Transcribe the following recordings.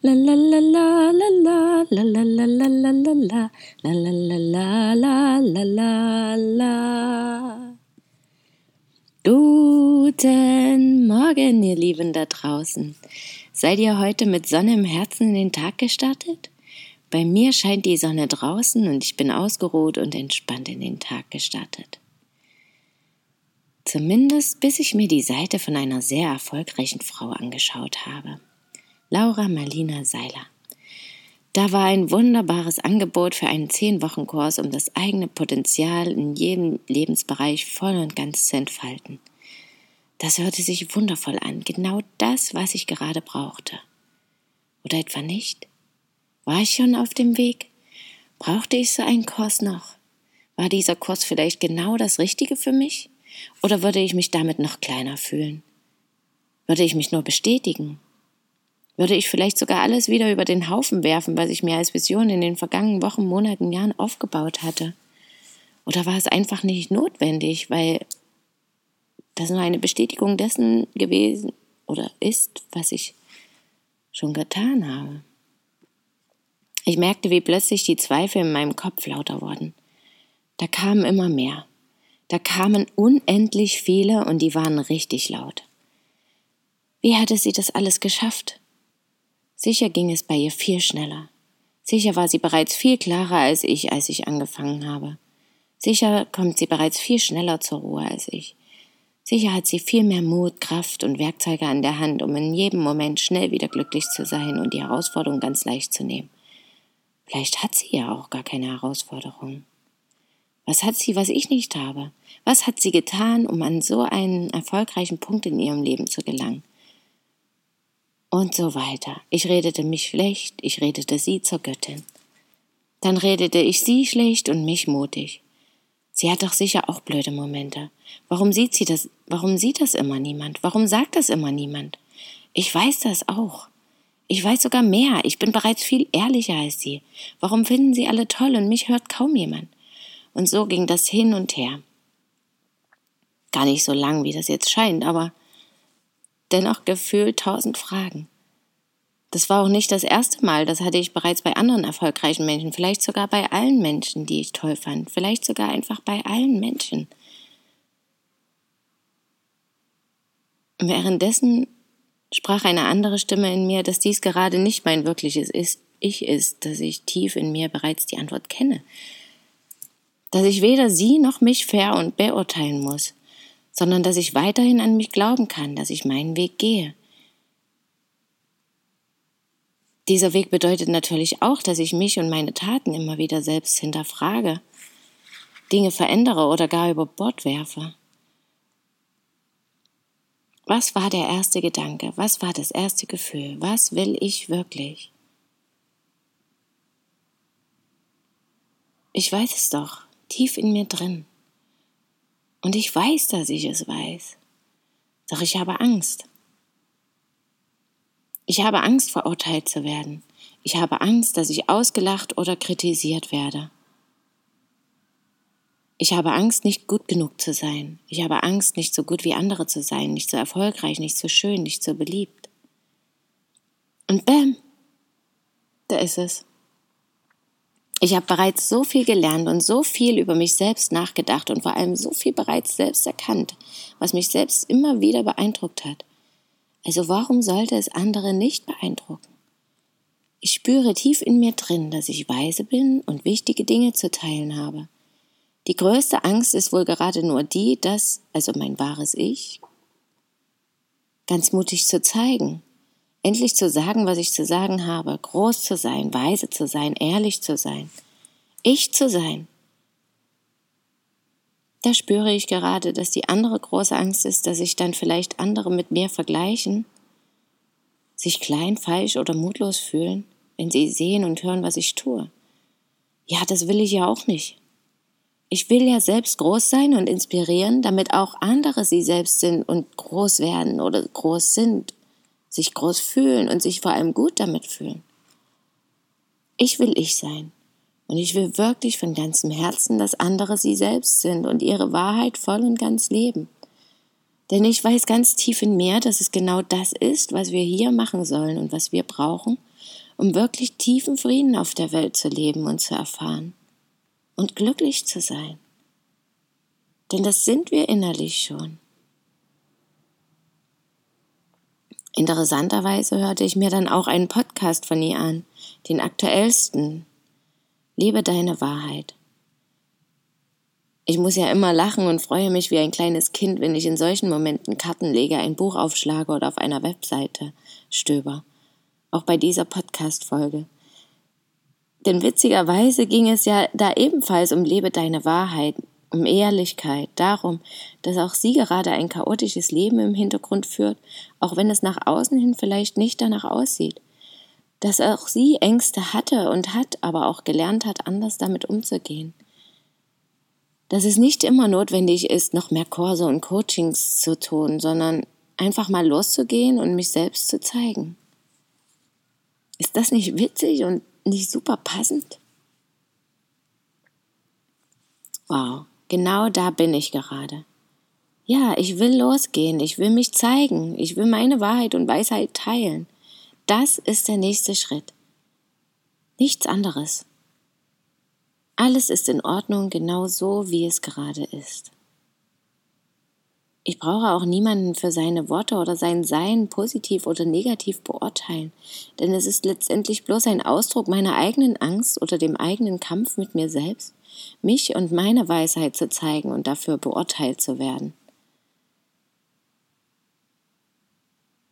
la Guten Morgen, ihr Lieben da draußen. Seid ihr heute mit Sonne im Herzen in den Tag gestartet? Bei mir scheint die Sonne draußen und ich bin ausgeruht und entspannt in den Tag gestartet. Zumindest bis ich mir die Seite von einer sehr erfolgreichen Frau angeschaut habe. Laura Marlina Seiler. Da war ein wunderbares Angebot für einen Zehn-Wochen-Kurs, um das eigene Potenzial in jedem Lebensbereich voll und ganz zu entfalten. Das hörte sich wundervoll an, genau das, was ich gerade brauchte. Oder etwa nicht? War ich schon auf dem Weg? Brauchte ich so einen Kurs noch? War dieser Kurs vielleicht genau das Richtige für mich? Oder würde ich mich damit noch kleiner fühlen? Würde ich mich nur bestätigen? Würde ich vielleicht sogar alles wieder über den Haufen werfen, was ich mir als Vision in den vergangenen Wochen, Monaten, Jahren aufgebaut hatte. Oder war es einfach nicht notwendig, weil das nur eine Bestätigung dessen gewesen oder ist, was ich schon getan habe. Ich merkte, wie plötzlich die Zweifel in meinem Kopf lauter wurden. Da kamen immer mehr. Da kamen unendlich viele und die waren richtig laut. Wie hatte sie das alles geschafft? Sicher ging es bei ihr viel schneller. Sicher war sie bereits viel klarer als ich, als ich angefangen habe. Sicher kommt sie bereits viel schneller zur Ruhe als ich. Sicher hat sie viel mehr Mut, Kraft und Werkzeuge an der Hand, um in jedem Moment schnell wieder glücklich zu sein und die Herausforderung ganz leicht zu nehmen. Vielleicht hat sie ja auch gar keine Herausforderung. Was hat sie, was ich nicht habe? Was hat sie getan, um an so einen erfolgreichen Punkt in ihrem Leben zu gelangen? Und so weiter. Ich redete mich schlecht, ich redete sie zur Göttin. Dann redete ich sie schlecht und mich mutig. Sie hat doch sicher auch blöde Momente. Warum sieht sie das, warum sieht das immer niemand? Warum sagt das immer niemand? Ich weiß das auch. Ich weiß sogar mehr. Ich bin bereits viel ehrlicher als sie. Warum finden sie alle toll und mich hört kaum jemand? Und so ging das hin und her. Gar nicht so lang, wie das jetzt scheint, aber dennoch gefühlt tausend Fragen. Das war auch nicht das erste Mal, das hatte ich bereits bei anderen erfolgreichen Menschen, vielleicht sogar bei allen Menschen, die ich toll fand, vielleicht sogar einfach bei allen Menschen. Währenddessen sprach eine andere Stimme in mir, dass dies gerade nicht mein wirkliches Ich ist, dass ich tief in mir bereits die Antwort kenne, dass ich weder sie noch mich fair und beurteilen muss, sondern dass ich weiterhin an mich glauben kann, dass ich meinen Weg gehe. Dieser Weg bedeutet natürlich auch, dass ich mich und meine Taten immer wieder selbst hinterfrage, Dinge verändere oder gar über Bord werfe. Was war der erste Gedanke? Was war das erste Gefühl? Was will ich wirklich? Ich weiß es doch, tief in mir drin. Und ich weiß, dass ich es weiß. Doch ich habe Angst. Ich habe Angst, verurteilt zu werden. Ich habe Angst, dass ich ausgelacht oder kritisiert werde. Ich habe Angst, nicht gut genug zu sein. Ich habe Angst, nicht so gut wie andere zu sein, nicht so erfolgreich, nicht so schön, nicht so beliebt. Und bäm, da ist es. Ich habe bereits so viel gelernt und so viel über mich selbst nachgedacht und vor allem so viel bereits selbst erkannt, was mich selbst immer wieder beeindruckt hat. Also warum sollte es andere nicht beeindrucken? Ich spüre tief in mir drin, dass ich weise bin und wichtige Dinge zu teilen habe. Die größte Angst ist wohl gerade nur die, dass, also mein wahres Ich, ganz mutig zu zeigen, endlich zu sagen, was ich zu sagen habe, groß zu sein, weise zu sein, ehrlich zu sein, ich zu sein. Da spüre ich gerade, dass die andere große Angst ist, dass sich dann vielleicht andere mit mir vergleichen, sich klein, falsch oder mutlos fühlen, wenn sie sehen und hören, was ich tue. Ja, das will ich ja auch nicht. Ich will ja selbst groß sein und inspirieren, damit auch andere sie selbst sind und groß werden oder groß sind, sich groß fühlen und sich vor allem gut damit fühlen. Ich will ich sein. Und ich will wirklich von ganzem Herzen, dass andere sie selbst sind und ihre Wahrheit voll und ganz leben. Denn ich weiß ganz tief in mir, dass es genau das ist, was wir hier machen sollen und was wir brauchen, um wirklich tiefen Frieden auf der Welt zu leben und zu erfahren und glücklich zu sein. Denn das sind wir innerlich schon. Interessanterweise hörte ich mir dann auch einen Podcast von ihr an, den aktuellsten, Lebe deine Wahrheit. Ich muss ja immer lachen und freue mich wie ein kleines Kind, wenn ich in solchen Momenten Karten lege, ein Buch aufschlage oder auf einer Webseite stöber. Auch bei dieser Podcast-Folge. Denn witzigerweise ging es ja da ebenfalls um Lebe deine Wahrheit, um Ehrlichkeit, darum, dass auch sie gerade ein chaotisches Leben im Hintergrund führt, auch wenn es nach außen hin vielleicht nicht danach aussieht dass auch sie Ängste hatte und hat, aber auch gelernt hat, anders damit umzugehen. Dass es nicht immer notwendig ist, noch mehr Kurse und Coachings zu tun, sondern einfach mal loszugehen und mich selbst zu zeigen. Ist das nicht witzig und nicht super passend? Wow, genau da bin ich gerade. Ja, ich will losgehen, ich will mich zeigen, ich will meine Wahrheit und Weisheit teilen. Das ist der nächste Schritt. Nichts anderes. Alles ist in Ordnung, genau so, wie es gerade ist. Ich brauche auch niemanden für seine Worte oder sein Sein positiv oder negativ beurteilen, denn es ist letztendlich bloß ein Ausdruck meiner eigenen Angst oder dem eigenen Kampf mit mir selbst, mich und meine Weisheit zu zeigen und dafür beurteilt zu werden.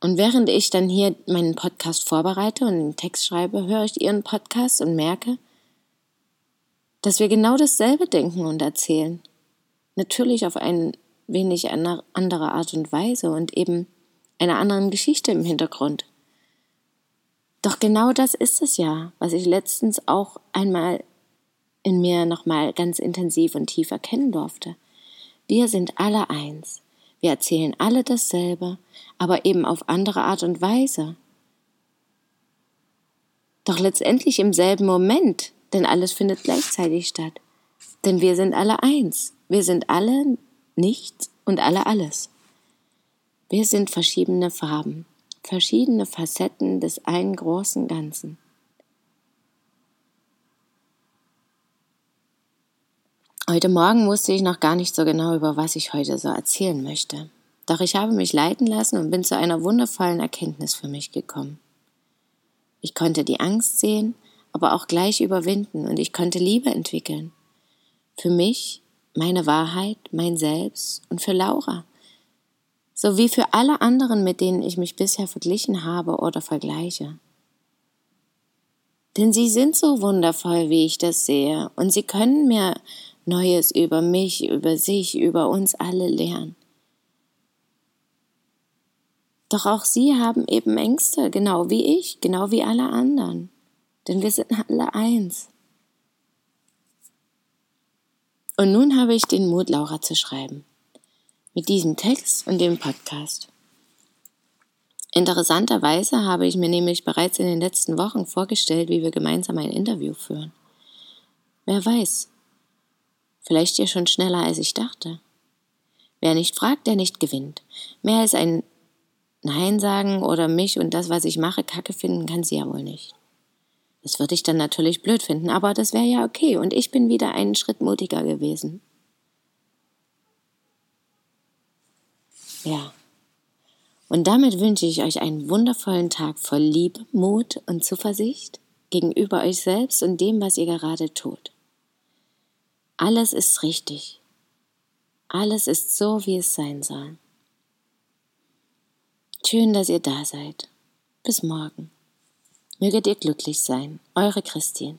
Und während ich dann hier meinen Podcast vorbereite und den Text schreibe, höre ich Ihren Podcast und merke, dass wir genau dasselbe denken und erzählen. Natürlich auf eine wenig andere Art und Weise und eben einer anderen Geschichte im Hintergrund. Doch genau das ist es ja, was ich letztens auch einmal in mir nochmal ganz intensiv und tief erkennen durfte. Wir sind alle eins. Wir erzählen alle dasselbe, aber eben auf andere Art und Weise. Doch letztendlich im selben Moment, denn alles findet gleichzeitig statt. Denn wir sind alle eins. Wir sind alle nichts und alle alles. Wir sind verschiedene Farben, verschiedene Facetten des einen großen Ganzen. Heute Morgen wusste ich noch gar nicht so genau, über was ich heute so erzählen möchte. Doch ich habe mich leiten lassen und bin zu einer wundervollen Erkenntnis für mich gekommen. Ich konnte die Angst sehen, aber auch gleich überwinden und ich konnte Liebe entwickeln. Für mich, meine Wahrheit, mein Selbst und für Laura. Sowie für alle anderen, mit denen ich mich bisher verglichen habe oder vergleiche. Denn sie sind so wundervoll, wie ich das sehe, und sie können mir Neues über mich, über sich, über uns alle lernen. Doch auch sie haben eben Ängste, genau wie ich, genau wie alle anderen. Denn wir sind alle eins. Und nun habe ich den Mut, Laura zu schreiben. Mit diesem Text und dem Podcast. Interessanterweise habe ich mir nämlich bereits in den letzten Wochen vorgestellt, wie wir gemeinsam ein Interview führen. Wer weiß, Vielleicht ja schon schneller, als ich dachte. Wer nicht fragt, der nicht gewinnt. Mehr als ein Nein sagen oder mich und das, was ich mache, kacke finden, kann sie ja wohl nicht. Das würde ich dann natürlich blöd finden, aber das wäre ja okay und ich bin wieder einen Schritt mutiger gewesen. Ja. Und damit wünsche ich euch einen wundervollen Tag voll Liebe, Mut und Zuversicht gegenüber euch selbst und dem, was ihr gerade tut. Alles ist richtig. Alles ist so, wie es sein soll. Schön, dass ihr da seid. Bis morgen. Möget ihr glücklich sein. Eure Christine.